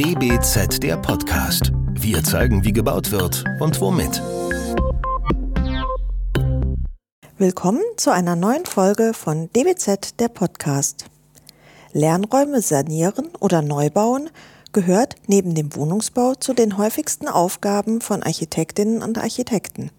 DBZ der Podcast. Wir zeigen, wie gebaut wird und womit. Willkommen zu einer neuen Folge von DBZ der Podcast. Lernräume sanieren oder neu bauen gehört neben dem Wohnungsbau zu den häufigsten Aufgaben von Architektinnen und Architekten.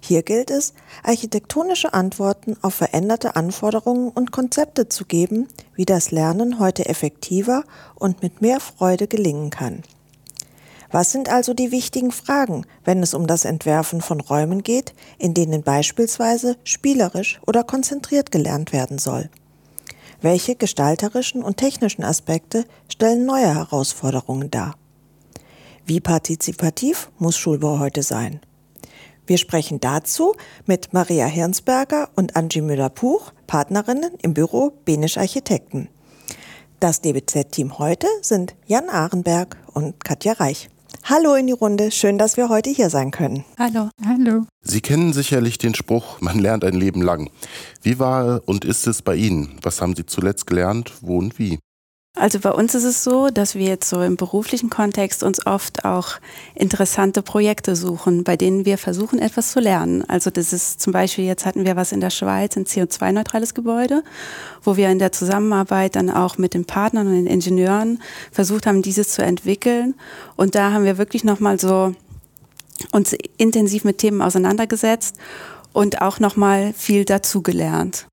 Hier gilt es, architektonische Antworten auf veränderte Anforderungen und Konzepte zu geben, wie das Lernen heute effektiver und mit mehr Freude gelingen kann. Was sind also die wichtigen Fragen, wenn es um das Entwerfen von Räumen geht, in denen beispielsweise spielerisch oder konzentriert gelernt werden soll? Welche gestalterischen und technischen Aspekte stellen neue Herausforderungen dar? Wie partizipativ muss Schulbau heute sein? Wir sprechen dazu mit Maria Hirnsberger und Angie Müller-Puch, Partnerinnen im Büro Benisch Architekten. Das DBZ-Team heute sind Jan Ahrenberg und Katja Reich. Hallo in die Runde, schön, dass wir heute hier sein können. Hallo. Hallo. Sie kennen sicherlich den Spruch, man lernt ein Leben lang. Wie war und ist es bei Ihnen? Was haben Sie zuletzt gelernt, wo und wie? Also bei uns ist es so, dass wir jetzt so im beruflichen Kontext uns oft auch interessante Projekte suchen, bei denen wir versuchen, etwas zu lernen. Also das ist zum Beispiel, jetzt hatten wir was in der Schweiz, ein CO2-neutrales Gebäude, wo wir in der Zusammenarbeit dann auch mit den Partnern und den Ingenieuren versucht haben, dieses zu entwickeln. Und da haben wir wirklich nochmal so uns intensiv mit Themen auseinandergesetzt und auch nochmal viel dazugelernt.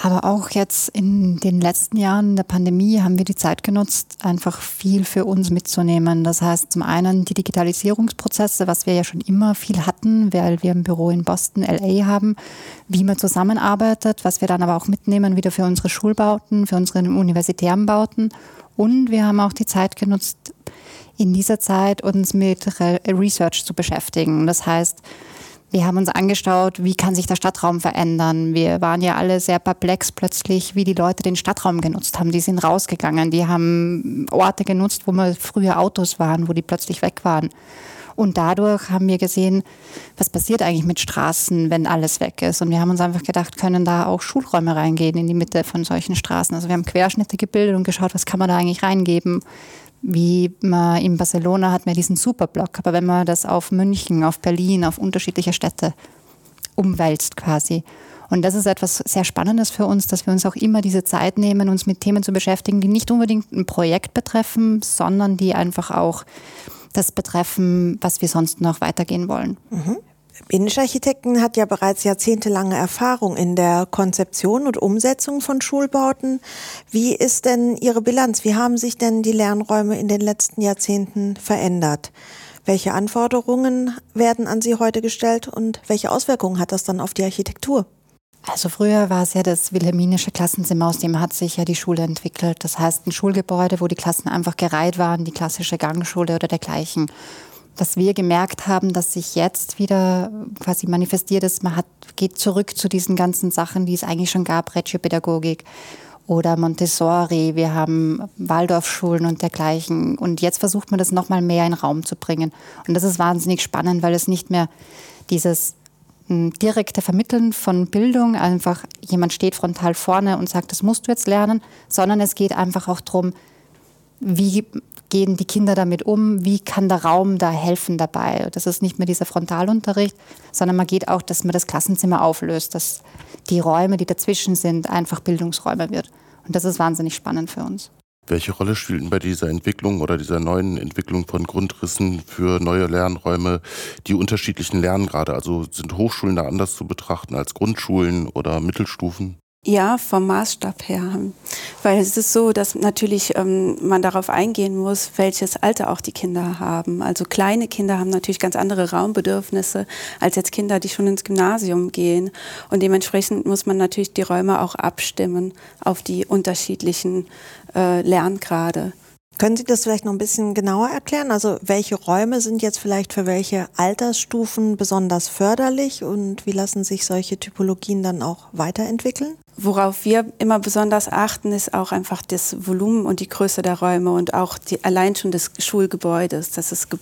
Aber auch jetzt in den letzten Jahren der Pandemie haben wir die Zeit genutzt, einfach viel für uns mitzunehmen. Das heißt zum einen die Digitalisierungsprozesse, was wir ja schon immer viel hatten, weil wir ein Büro in Boston, LA haben, wie man zusammenarbeitet, was wir dann aber auch mitnehmen wieder für unsere Schulbauten, für unsere universitären Bauten. Und wir haben auch die Zeit genutzt, in dieser Zeit uns mit Research zu beschäftigen. Das heißt, wir haben uns angeschaut, wie kann sich der Stadtraum verändern. Wir waren ja alle sehr perplex plötzlich, wie die Leute den Stadtraum genutzt haben. Die sind rausgegangen, die haben Orte genutzt, wo mal früher Autos waren, wo die plötzlich weg waren. Und dadurch haben wir gesehen, was passiert eigentlich mit Straßen, wenn alles weg ist. Und wir haben uns einfach gedacht, können da auch Schulräume reingehen in die Mitte von solchen Straßen. Also wir haben Querschnitte gebildet und geschaut, was kann man da eigentlich reingeben wie man in Barcelona hat man diesen Superblock, aber wenn man das auf München, auf Berlin, auf unterschiedliche Städte umwälzt quasi. Und das ist etwas sehr Spannendes für uns, dass wir uns auch immer diese Zeit nehmen, uns mit Themen zu beschäftigen, die nicht unbedingt ein Projekt betreffen, sondern die einfach auch das betreffen, was wir sonst noch weitergehen wollen. Mhm. Architekten hat ja bereits jahrzehntelange Erfahrung in der Konzeption und Umsetzung von Schulbauten. Wie ist denn Ihre Bilanz? Wie haben sich denn die Lernräume in den letzten Jahrzehnten verändert? Welche Anforderungen werden an Sie heute gestellt und welche Auswirkungen hat das dann auf die Architektur? Also früher war es ja das wilhelminische Klassenzimmer, aus dem hat sich ja die Schule entwickelt. Das heißt ein Schulgebäude, wo die Klassen einfach gereiht waren, die klassische Gangschule oder dergleichen was wir gemerkt haben, dass sich jetzt wieder quasi manifestiert ist, man hat, geht zurück zu diesen ganzen Sachen, die es eigentlich schon gab, Reggio-Pädagogik oder Montessori, wir haben Waldorfschulen und dergleichen. Und jetzt versucht man das nochmal mehr in Raum zu bringen. Und das ist wahnsinnig spannend, weil es nicht mehr dieses hm, direkte Vermitteln von Bildung, einfach jemand steht frontal vorne und sagt, das musst du jetzt lernen, sondern es geht einfach auch darum, wie gehen die Kinder damit um? Wie kann der Raum da helfen dabei? Das ist nicht mehr dieser Frontalunterricht, sondern man geht auch, dass man das Klassenzimmer auflöst, dass die Räume, die dazwischen sind, einfach Bildungsräume wird. Und das ist wahnsinnig spannend für uns. Welche Rolle spielten bei dieser Entwicklung oder dieser neuen Entwicklung von Grundrissen für neue Lernräume die unterschiedlichen Lerngrade? Also sind Hochschulen da anders zu betrachten als Grundschulen oder Mittelstufen? Ja, vom Maßstab her. Weil es ist so, dass natürlich ähm, man darauf eingehen muss, welches Alter auch die Kinder haben. Also kleine Kinder haben natürlich ganz andere Raumbedürfnisse als jetzt Kinder, die schon ins Gymnasium gehen. Und dementsprechend muss man natürlich die Räume auch abstimmen auf die unterschiedlichen äh, Lerngrade. Können Sie das vielleicht noch ein bisschen genauer erklären? Also welche Räume sind jetzt vielleicht für welche Altersstufen besonders förderlich und wie lassen sich solche Typologien dann auch weiterentwickeln? Worauf wir immer besonders achten, ist auch einfach das Volumen und die Größe der Räume und auch die, allein schon des Schulgebäudes, dass das Ge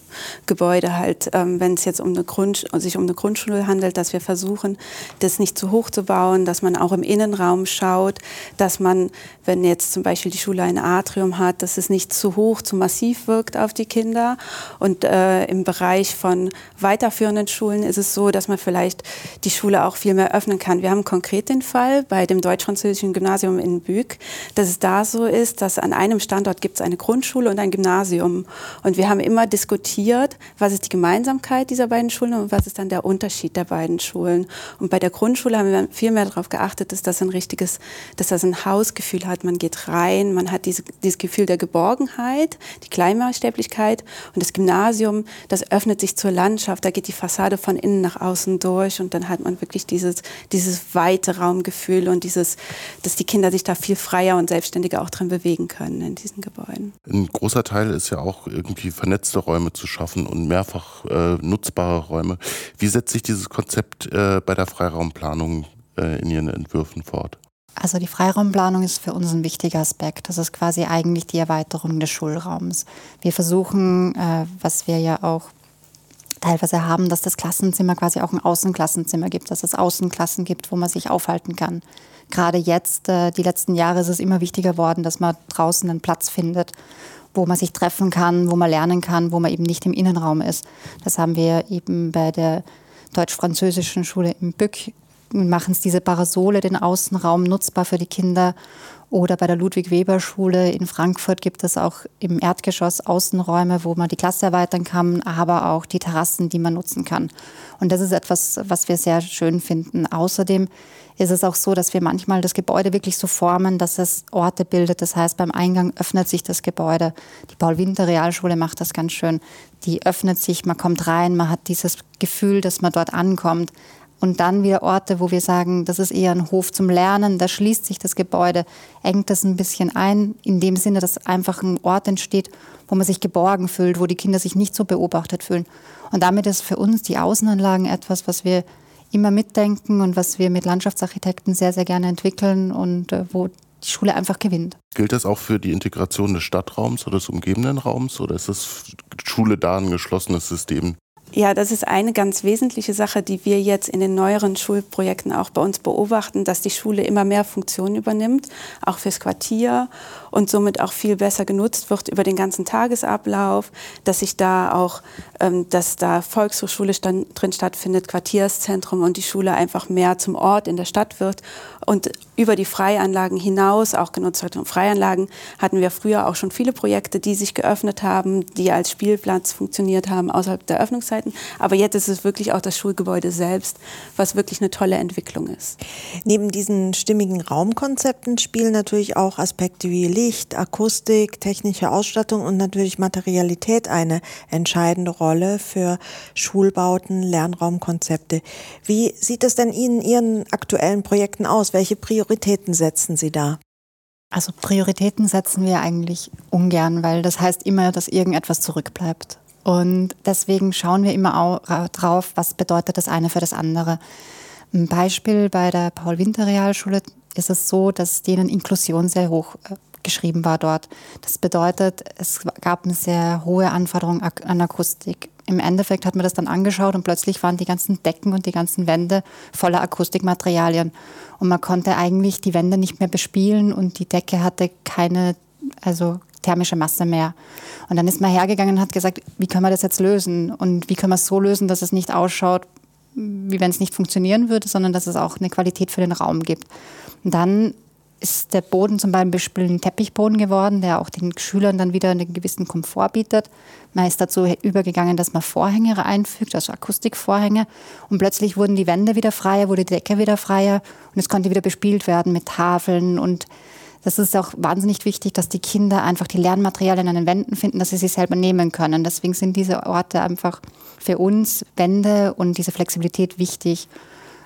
Gebäude halt, ähm, wenn es jetzt um eine Grund, sich um eine Grundschule handelt, dass wir versuchen, das nicht zu hoch zu bauen, dass man auch im Innenraum schaut, dass man, wenn jetzt zum Beispiel die Schule ein Atrium hat, dass es nicht zu hoch, zu massiv wirkt auf die Kinder. Und äh, im Bereich von weiterführenden Schulen ist es so, dass man vielleicht die Schule auch viel mehr öffnen kann. Wir haben konkret den Fall bei dem deutsch-französischen Gymnasium in Büg, dass es da so ist, dass an einem Standort gibt es eine Grundschule und ein Gymnasium. Und wir haben immer diskutiert, was ist die Gemeinsamkeit dieser beiden Schulen und was ist dann der Unterschied der beiden Schulen. Und bei der Grundschule haben wir viel mehr darauf geachtet, dass das ein richtiges, dass das ein Hausgefühl hat. Man geht rein, man hat diese, dieses Gefühl der Geborgenheit, die Kleinmaßstäblichkeit. Und das Gymnasium, das öffnet sich zur Landschaft, da geht die Fassade von innen nach außen durch und dann hat man wirklich dieses, dieses weite Raumgefühl und dieses dieses, dass die Kinder sich da viel freier und selbstständiger auch drin bewegen können in diesen Gebäuden. Ein großer Teil ist ja auch irgendwie vernetzte Räume zu schaffen und mehrfach äh, nutzbare Räume. Wie setzt sich dieses Konzept äh, bei der Freiraumplanung äh, in Ihren Entwürfen fort? Also die Freiraumplanung ist für uns ein wichtiger Aspekt. Das ist quasi eigentlich die Erweiterung des Schulraums. Wir versuchen, äh, was wir ja auch teilweise haben, dass das Klassenzimmer quasi auch ein Außenklassenzimmer gibt, dass es Außenklassen gibt, wo man sich aufhalten kann gerade jetzt, äh, die letzten Jahre, ist es immer wichtiger worden, dass man draußen einen Platz findet, wo man sich treffen kann, wo man lernen kann, wo man eben nicht im Innenraum ist. Das haben wir eben bei der deutsch-französischen Schule im Bück machen es diese Parasole, den Außenraum nutzbar für die Kinder. Oder bei der Ludwig-Weber-Schule in Frankfurt gibt es auch im Erdgeschoss Außenräume, wo man die Klasse erweitern kann, aber auch die Terrassen, die man nutzen kann. Und das ist etwas, was wir sehr schön finden. Außerdem ist es auch so, dass wir manchmal das Gebäude wirklich so formen, dass es Orte bildet. Das heißt, beim Eingang öffnet sich das Gebäude. Die Paul-Winter-Realschule macht das ganz schön. Die öffnet sich, man kommt rein, man hat dieses Gefühl, dass man dort ankommt. Und dann wieder Orte, wo wir sagen, das ist eher ein Hof zum Lernen, da schließt sich das Gebäude, engt das ein bisschen ein, in dem Sinne, dass einfach ein Ort entsteht, wo man sich geborgen fühlt, wo die Kinder sich nicht so beobachtet fühlen. Und damit ist für uns die Außenanlagen etwas, was wir immer mitdenken und was wir mit Landschaftsarchitekten sehr, sehr gerne entwickeln und äh, wo die Schule einfach gewinnt. Gilt das auch für die Integration des Stadtraums oder des umgebenden Raums oder ist das Schule da ein geschlossenes System? Ja, das ist eine ganz wesentliche Sache, die wir jetzt in den neueren Schulprojekten auch bei uns beobachten, dass die Schule immer mehr Funktionen übernimmt, auch fürs Quartier und somit auch viel besser genutzt wird über den ganzen Tagesablauf, dass sich da auch, ähm, dass da Volkshochschule stand, drin stattfindet, Quartierszentrum und die Schule einfach mehr zum Ort in der Stadt wird und über die Freianlagen hinaus auch genutzt wird. Und Freianlagen hatten wir früher auch schon viele Projekte, die sich geöffnet haben, die als Spielplatz funktioniert haben außerhalb der Öffnungszeiten. Aber jetzt ist es wirklich auch das Schulgebäude selbst, was wirklich eine tolle Entwicklung ist. Neben diesen stimmigen Raumkonzepten spielen natürlich auch Aspekte wie Licht, Akustik, technische Ausstattung und natürlich Materialität eine entscheidende Rolle für Schulbauten, Lernraumkonzepte. Wie sieht es denn in Ihren aktuellen Projekten aus? Welche Prioritäten setzen Sie da? Also Prioritäten setzen wir eigentlich ungern, weil das heißt immer, dass irgendetwas zurückbleibt. Und deswegen schauen wir immer auch drauf, was bedeutet das eine für das andere. Ein Beispiel bei der Paul-Winter-Realschule ist es so, dass denen Inklusion sehr hoch äh, geschrieben war dort. Das bedeutet, es gab eine sehr hohe Anforderung an Akustik. Im Endeffekt hat man das dann angeschaut und plötzlich waren die ganzen Decken und die ganzen Wände voller Akustikmaterialien. Und man konnte eigentlich die Wände nicht mehr bespielen und die Decke hatte keine, also thermische Masse mehr. Und dann ist man hergegangen und hat gesagt, wie können wir das jetzt lösen? Und wie können wir es so lösen, dass es nicht ausschaut, wie wenn es nicht funktionieren würde, sondern dass es auch eine Qualität für den Raum gibt. Und dann ist der Boden zum Beispiel ein Teppichboden geworden, der auch den Schülern dann wieder einen gewissen Komfort bietet. Man ist dazu übergegangen, dass man Vorhänge einfügt, also Akustikvorhänge. Und plötzlich wurden die Wände wieder freier, wurde die Decke wieder freier und es konnte wieder bespielt werden mit Tafeln. Und das ist auch wahnsinnig wichtig, dass die Kinder einfach die Lernmaterialien an den Wänden finden, dass sie sie selber nehmen können. Deswegen sind diese Orte einfach für uns, Wände und diese Flexibilität wichtig.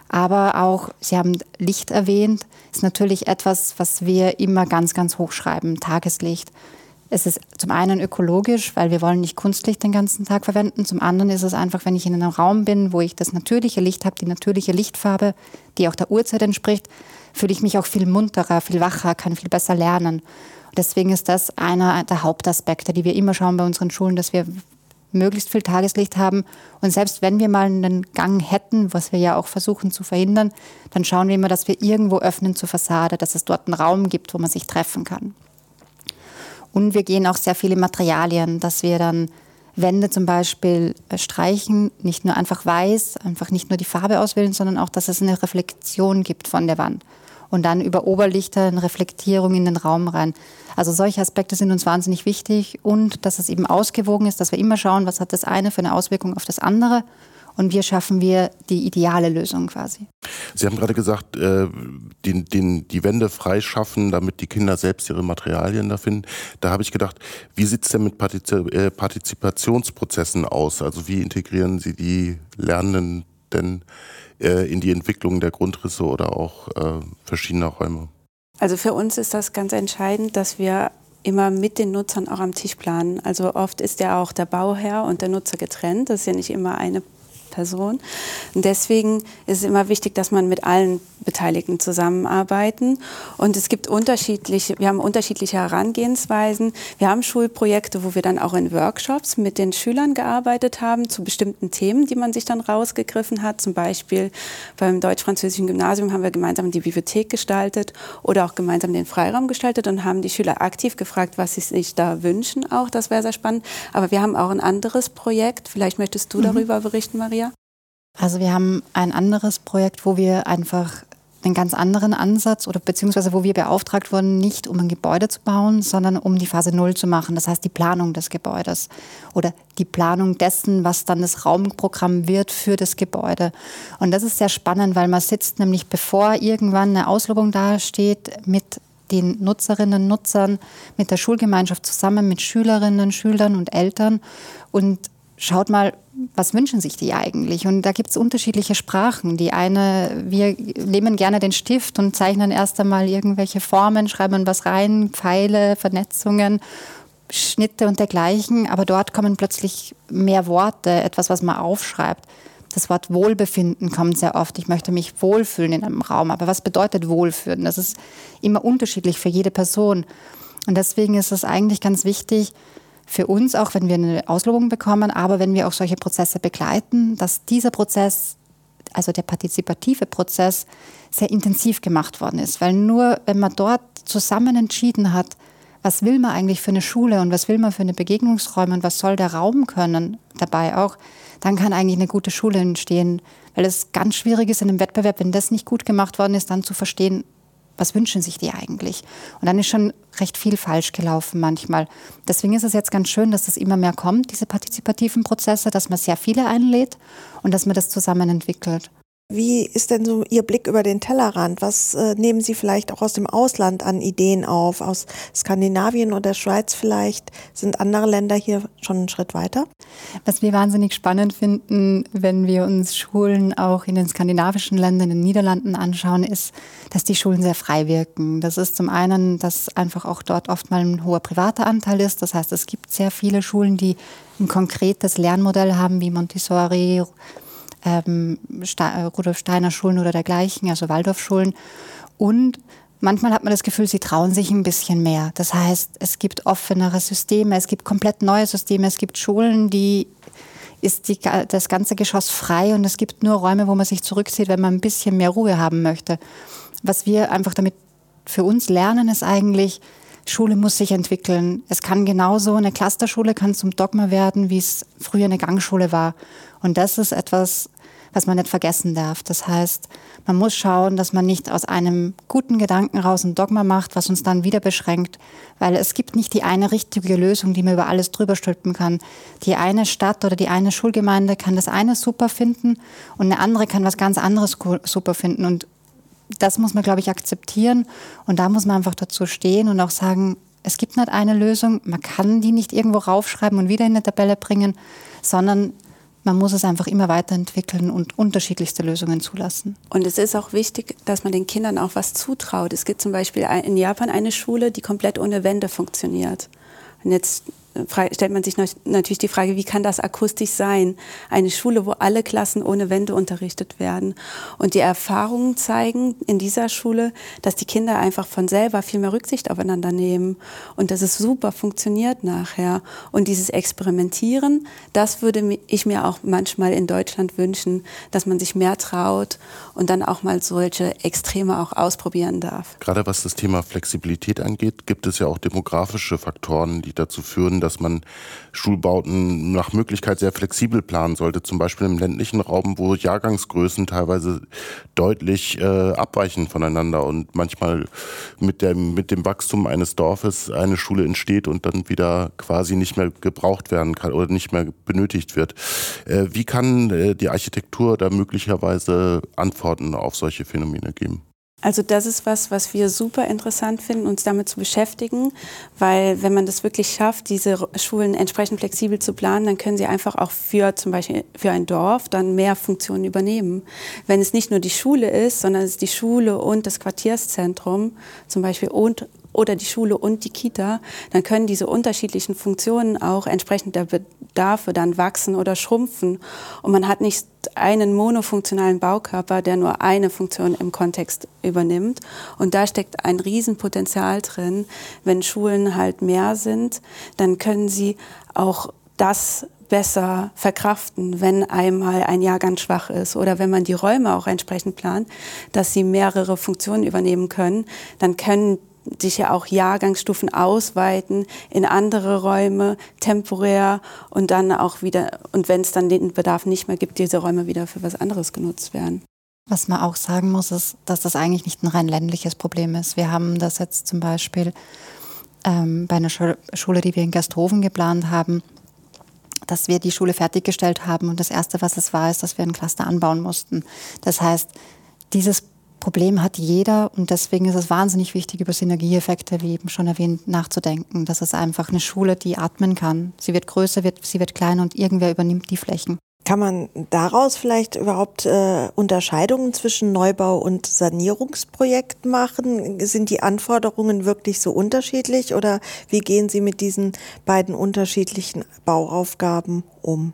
Aber auch, Sie haben Licht erwähnt, ist natürlich etwas, was wir immer ganz, ganz hoch schreiben, Tageslicht. Es ist zum einen ökologisch, weil wir wollen nicht Kunstlicht den ganzen Tag verwenden. Zum anderen ist es einfach, wenn ich in einem Raum bin, wo ich das natürliche Licht habe, die natürliche Lichtfarbe, die auch der Uhrzeit entspricht, fühle ich mich auch viel munterer, viel wacher, kann viel besser lernen. Deswegen ist das einer der Hauptaspekte, die wir immer schauen bei unseren Schulen, dass wir möglichst viel Tageslicht haben. Und selbst wenn wir mal einen Gang hätten, was wir ja auch versuchen zu verhindern, dann schauen wir immer, dass wir irgendwo öffnen zur Fassade, dass es dort einen Raum gibt, wo man sich treffen kann. Und wir gehen auch sehr viele Materialien, dass wir dann Wände zum Beispiel äh, streichen, nicht nur einfach weiß, einfach nicht nur die Farbe auswählen, sondern auch, dass es eine Reflexion gibt von der Wand. Und dann über Oberlichter eine Reflektierung in den Raum rein. Also solche Aspekte sind uns wahnsinnig wichtig. Und dass es eben ausgewogen ist, dass wir immer schauen, was hat das eine für eine Auswirkung auf das andere und wie schaffen wir die ideale Lösung quasi. Sie haben gerade gesagt, äh, den, den, die Wände freischaffen, damit die Kinder selbst ihre Materialien da finden. Da habe ich gedacht, wie sieht es denn mit äh, Partizipationsprozessen aus? Also wie integrieren Sie die Lernenden denn äh, in die Entwicklung der Grundrisse oder auch äh, verschiedener Räume? Also für uns ist das ganz entscheidend, dass wir immer mit den Nutzern auch am Tisch planen. Also oft ist ja auch der Bauherr und der Nutzer getrennt. Das ist ja nicht immer eine Person. Und deswegen ist es immer wichtig, dass man mit allen Beteiligten zusammenarbeiten. Und es gibt unterschiedliche, wir haben unterschiedliche Herangehensweisen. Wir haben Schulprojekte, wo wir dann auch in Workshops mit den Schülern gearbeitet haben zu bestimmten Themen, die man sich dann rausgegriffen hat. Zum Beispiel beim deutsch-französischen Gymnasium haben wir gemeinsam die Bibliothek gestaltet oder auch gemeinsam den Freiraum gestaltet und haben die Schüler aktiv gefragt, was sie sich da wünschen. Auch das wäre sehr spannend. Aber wir haben auch ein anderes Projekt. Vielleicht möchtest du mhm. darüber berichten, Maria? Also wir haben ein anderes Projekt, wo wir einfach einen ganz anderen Ansatz oder beziehungsweise wo wir beauftragt wurden, nicht um ein Gebäude zu bauen, sondern um die Phase Null zu machen. Das heißt die Planung des Gebäudes oder die Planung dessen, was dann das Raumprogramm wird für das Gebäude. Und das ist sehr spannend, weil man sitzt nämlich, bevor irgendwann eine Auslobung dasteht, mit den Nutzerinnen, Nutzern, mit der Schulgemeinschaft zusammen, mit Schülerinnen, Schülern und Eltern und schaut mal, was wünschen sich die eigentlich? Und da gibt es unterschiedliche Sprachen. Die eine, wir nehmen gerne den Stift und zeichnen erst einmal irgendwelche Formen, schreiben was rein, Pfeile, Vernetzungen, Schnitte und dergleichen. Aber dort kommen plötzlich mehr Worte, etwas, was man aufschreibt. Das Wort Wohlbefinden kommt sehr oft. Ich möchte mich wohlfühlen in einem Raum. Aber was bedeutet Wohlfühlen? Das ist immer unterschiedlich für jede Person. Und deswegen ist es eigentlich ganz wichtig, für uns auch, wenn wir eine Auslobung bekommen, aber wenn wir auch solche Prozesse begleiten, dass dieser Prozess, also der partizipative Prozess, sehr intensiv gemacht worden ist. Weil nur wenn man dort zusammen entschieden hat, was will man eigentlich für eine Schule und was will man für eine Begegnungsräume und was soll der Raum können dabei auch, dann kann eigentlich eine gute Schule entstehen. Weil es ganz schwierig ist in einem Wettbewerb, wenn das nicht gut gemacht worden ist, dann zu verstehen, was wünschen sich die eigentlich? Und dann ist schon recht viel falsch gelaufen manchmal. Deswegen ist es jetzt ganz schön, dass das immer mehr kommt, diese partizipativen Prozesse, dass man sehr viele einlädt und dass man das zusammen entwickelt. Wie ist denn so Ihr Blick über den Tellerrand? Was äh, nehmen Sie vielleicht auch aus dem Ausland an Ideen auf? Aus Skandinavien oder der Schweiz vielleicht? Sind andere Länder hier schon einen Schritt weiter? Was wir wahnsinnig spannend finden, wenn wir uns Schulen auch in den skandinavischen Ländern, in den Niederlanden anschauen, ist, dass die Schulen sehr frei wirken. Das ist zum einen, dass einfach auch dort oft mal ein hoher privater Anteil ist. Das heißt, es gibt sehr viele Schulen, die ein konkretes Lernmodell haben, wie Montessori, ähm, äh, Rudolf Steiner Schulen oder dergleichen, also Waldorfschulen. Und manchmal hat man das Gefühl, sie trauen sich ein bisschen mehr. Das heißt, es gibt offenere Systeme, es gibt komplett neue Systeme, es gibt Schulen, die ist die, das ganze Geschoss frei und es gibt nur Räume, wo man sich zurückzieht, wenn man ein bisschen mehr Ruhe haben möchte. Was wir einfach damit für uns lernen, ist eigentlich, Schule muss sich entwickeln. Es kann genauso, eine Clusterschule kann zum Dogma werden, wie es früher eine Gangschule war. Und das ist etwas, was man nicht vergessen darf. Das heißt, man muss schauen, dass man nicht aus einem guten Gedanken raus ein Dogma macht, was uns dann wieder beschränkt, weil es gibt nicht die eine richtige Lösung, die man über alles drüber stülpen kann. Die eine Stadt oder die eine Schulgemeinde kann das eine super finden und eine andere kann was ganz anderes super finden und das muss man, glaube ich, akzeptieren und da muss man einfach dazu stehen und auch sagen, es gibt nicht eine Lösung, man kann die nicht irgendwo raufschreiben und wieder in eine Tabelle bringen, sondern man muss es einfach immer weiterentwickeln und unterschiedlichste Lösungen zulassen. Und es ist auch wichtig, dass man den Kindern auch was zutraut. Es gibt zum Beispiel in Japan eine Schule, die komplett ohne Wände funktioniert. Und jetzt stellt man sich natürlich die Frage, wie kann das akustisch sein? Eine Schule, wo alle Klassen ohne Wände unterrichtet werden. Und die Erfahrungen zeigen in dieser Schule, dass die Kinder einfach von selber viel mehr Rücksicht aufeinander nehmen und dass es super funktioniert nachher. Und dieses Experimentieren, das würde ich mir auch manchmal in Deutschland wünschen, dass man sich mehr traut und dann auch mal solche Extreme auch ausprobieren darf. Gerade was das Thema Flexibilität angeht, gibt es ja auch demografische Faktoren, die dazu führen, dass man Schulbauten nach Möglichkeit sehr flexibel planen sollte. Zum Beispiel im ländlichen Raum, wo Jahrgangsgrößen teilweise deutlich äh, abweichen voneinander und manchmal mit dem, mit dem Wachstum eines Dorfes eine Schule entsteht und dann wieder quasi nicht mehr gebraucht werden kann oder nicht mehr benötigt wird. Äh, wie kann äh, die Architektur da möglicherweise Antworten auf solche Phänomene geben? Also das ist was, was wir super interessant finden, uns damit zu beschäftigen, weil wenn man das wirklich schafft, diese Schulen entsprechend flexibel zu planen, dann können sie einfach auch für zum Beispiel für ein Dorf dann mehr Funktionen übernehmen. Wenn es nicht nur die Schule ist, sondern es ist die Schule und das Quartierszentrum zum Beispiel und oder die Schule und die Kita, dann können diese unterschiedlichen Funktionen auch entsprechend der Bedarfe dann wachsen oder schrumpfen. Und man hat nicht einen monofunktionalen Baukörper, der nur eine Funktion im Kontext übernimmt. Und da steckt ein Riesenpotenzial drin. Wenn Schulen halt mehr sind, dann können sie auch das besser verkraften, wenn einmal ein Jahr ganz schwach ist oder wenn man die Räume auch entsprechend plant, dass sie mehrere Funktionen übernehmen können, dann können sich ja auch Jahrgangsstufen ausweiten in andere Räume temporär und dann auch wieder, und wenn es dann den Bedarf nicht mehr gibt, diese Räume wieder für was anderes genutzt werden. Was man auch sagen muss, ist, dass das eigentlich nicht ein rein ländliches Problem ist. Wir haben das jetzt zum Beispiel ähm, bei einer Schule, die wir in Gasthofen geplant haben, dass wir die Schule fertiggestellt haben und das Erste, was es war, ist, dass wir ein Cluster anbauen mussten. Das heißt, dieses Problem hat jeder und deswegen ist es wahnsinnig wichtig, über Synergieeffekte, wie eben schon erwähnt, nachzudenken. Das ist einfach eine Schule, die atmen kann. Sie wird größer, wird, sie wird kleiner und irgendwer übernimmt die Flächen. Kann man daraus vielleicht überhaupt äh, Unterscheidungen zwischen Neubau und Sanierungsprojekt machen? Sind die Anforderungen wirklich so unterschiedlich oder wie gehen Sie mit diesen beiden unterschiedlichen Bauaufgaben um?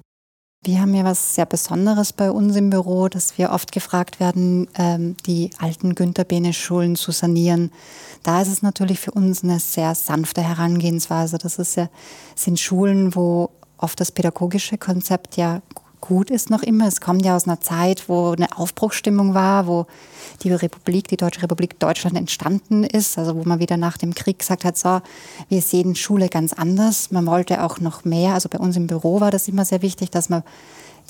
Wir haben ja was sehr Besonderes bei uns im Büro, dass wir oft gefragt werden, ähm, die alten Günter Behne Schulen zu sanieren. Da ist es natürlich für uns eine sehr sanfte Herangehensweise. Das ja, sind Schulen, wo oft das pädagogische Konzept ja gut ist noch immer. Es kommt ja aus einer Zeit, wo eine Aufbruchsstimmung war, wo die Republik, die Deutsche Republik Deutschland entstanden ist, also wo man wieder nach dem Krieg gesagt hat, so, wir sehen Schule ganz anders. Man wollte auch noch mehr, also bei uns im Büro war das immer sehr wichtig, dass man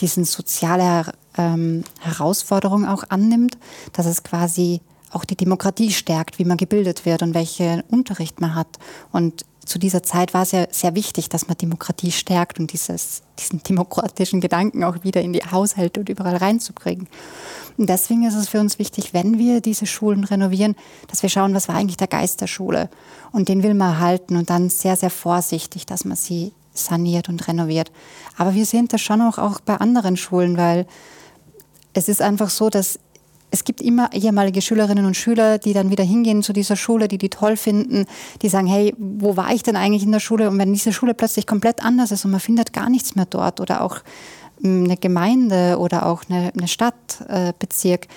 diesen soziale ähm, Herausforderung auch annimmt, dass es quasi auch die Demokratie stärkt, wie man gebildet wird und welchen Unterricht man hat. Und zu dieser Zeit war es ja sehr wichtig, dass man Demokratie stärkt und dieses, diesen demokratischen Gedanken auch wieder in die Haushalte und überall reinzubringen. Und deswegen ist es für uns wichtig, wenn wir diese Schulen renovieren, dass wir schauen, was war eigentlich der Geist der Schule. Und den will man erhalten und dann sehr, sehr vorsichtig, dass man sie saniert und renoviert. Aber wir sehen das schon auch, auch bei anderen Schulen, weil es ist einfach so, dass es gibt immer ehemalige Schülerinnen und Schüler, die dann wieder hingehen zu dieser Schule, die die toll finden, die sagen, hey, wo war ich denn eigentlich in der Schule? Und wenn diese Schule plötzlich komplett anders ist und man findet gar nichts mehr dort oder auch hm, eine Gemeinde oder auch eine, eine Stadtbezirk, äh,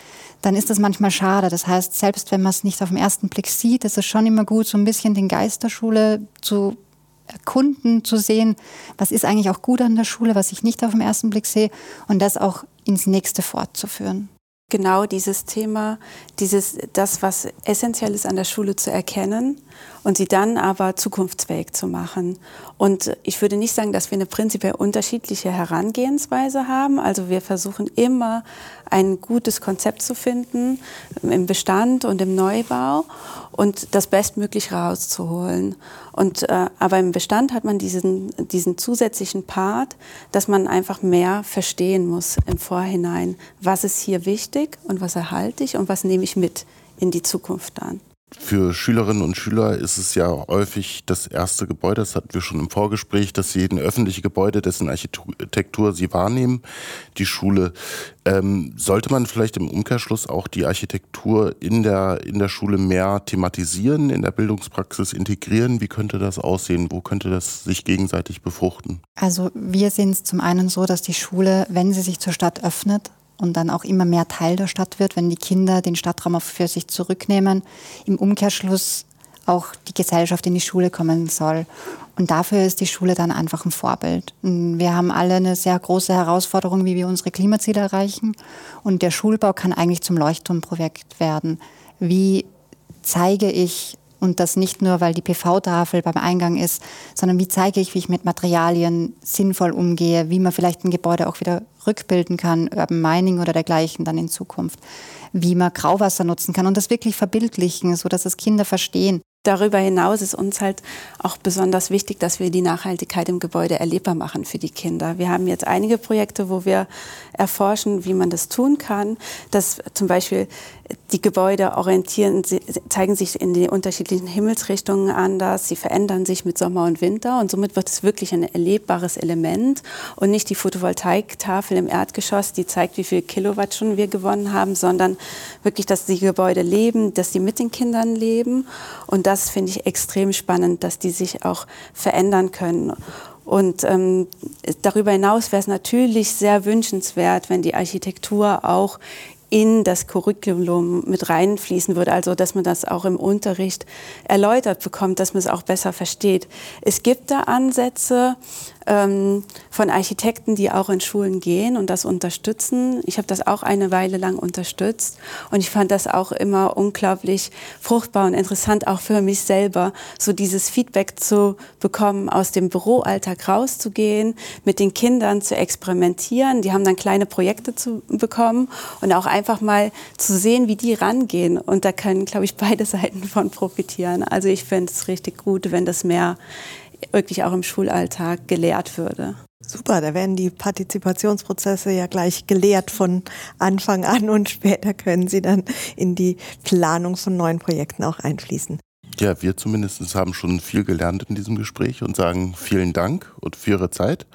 dann ist das manchmal schade. Das heißt, selbst wenn man es nicht auf den ersten Blick sieht, ist es schon immer gut, so ein bisschen den Geist der Schule zu erkunden, zu sehen, was ist eigentlich auch gut an der Schule, was ich nicht auf den ersten Blick sehe und das auch ins nächste fortzuführen genau dieses Thema, dieses, das, was essentiell ist an der Schule zu erkennen und sie dann aber zukunftsfähig zu machen. Und ich würde nicht sagen, dass wir eine prinzipiell unterschiedliche Herangehensweise haben. Also wir versuchen immer ein gutes Konzept zu finden im Bestand und im Neubau und das bestmöglich rauszuholen. Und, äh, aber im Bestand hat man diesen, diesen zusätzlichen Part, dass man einfach mehr verstehen muss im Vorhinein. Was ist hier wichtig und was erhalte ich und was nehme ich mit in die Zukunft dann. Für Schülerinnen und Schüler ist es ja häufig das erste Gebäude, das hatten wir schon im Vorgespräch, dass ein öffentliche Gebäude, dessen Architektur sie wahrnehmen, die Schule. Ähm, sollte man vielleicht im Umkehrschluss auch die Architektur in der, in der Schule mehr thematisieren, in der Bildungspraxis integrieren? Wie könnte das aussehen? Wo könnte das sich gegenseitig befruchten? Also wir sehen es zum einen so, dass die Schule, wenn sie sich zur Stadt öffnet, und dann auch immer mehr Teil der Stadt wird, wenn die Kinder den Stadtraum für sich zurücknehmen, im Umkehrschluss auch die Gesellschaft in die Schule kommen soll. Und dafür ist die Schule dann einfach ein Vorbild. Wir haben alle eine sehr große Herausforderung, wie wir unsere Klimaziele erreichen. Und der Schulbau kann eigentlich zum Leuchtturmprojekt werden. Wie zeige ich und das nicht nur, weil die PV-Tafel beim Eingang ist, sondern wie zeige ich, wie ich mit Materialien sinnvoll umgehe, wie man vielleicht ein Gebäude auch wieder rückbilden kann, Urban Mining oder dergleichen dann in Zukunft, wie man Grauwasser nutzen kann und das wirklich verbildlichen, sodass es Kinder verstehen. Darüber hinaus ist uns halt auch besonders wichtig, dass wir die Nachhaltigkeit im Gebäude erlebbar machen für die Kinder. Wir haben jetzt einige Projekte, wo wir erforschen, wie man das tun kann, dass zum Beispiel die Gebäude orientieren, zeigen sich in die unterschiedlichen Himmelsrichtungen anders, sie verändern sich mit Sommer und Winter und somit wird es wirklich ein erlebbares Element und nicht die Photovoltaiktafel im Erdgeschoss, die zeigt, wie viel Kilowattstunden wir gewonnen haben, sondern wirklich, dass die Gebäude leben, dass sie mit den Kindern leben und das finde ich extrem spannend, dass die sich auch verändern können. Und ähm, darüber hinaus wäre es natürlich sehr wünschenswert, wenn die Architektur auch in das Curriculum mit reinfließen würde, also dass man das auch im Unterricht erläutert bekommt, dass man es auch besser versteht. Es gibt da Ansätze, ähm, von Architekten, die auch in Schulen gehen und das unterstützen. Ich habe das auch eine Weile lang unterstützt und ich fand das auch immer unglaublich fruchtbar und interessant, auch für mich selber, so dieses Feedback zu bekommen, aus dem Büroalltag rauszugehen, mit den Kindern zu experimentieren. Die haben dann kleine Projekte zu bekommen und auch einfach mal zu sehen, wie die rangehen. Und da können, glaube ich, beide Seiten von profitieren. Also ich finde es richtig gut, wenn das mehr wirklich auch im Schulalltag gelehrt würde. Super, da werden die Partizipationsprozesse ja gleich gelehrt von Anfang an und später können sie dann in die Planung von neuen Projekten auch einfließen. Ja, wir zumindest haben schon viel gelernt in diesem Gespräch und sagen vielen Dank und für Ihre Zeit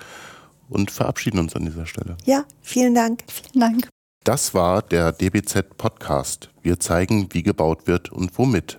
und verabschieden uns an dieser Stelle. Ja, vielen Dank. Vielen Dank. Das war der DBZ Podcast. Wir zeigen, wie gebaut wird und womit.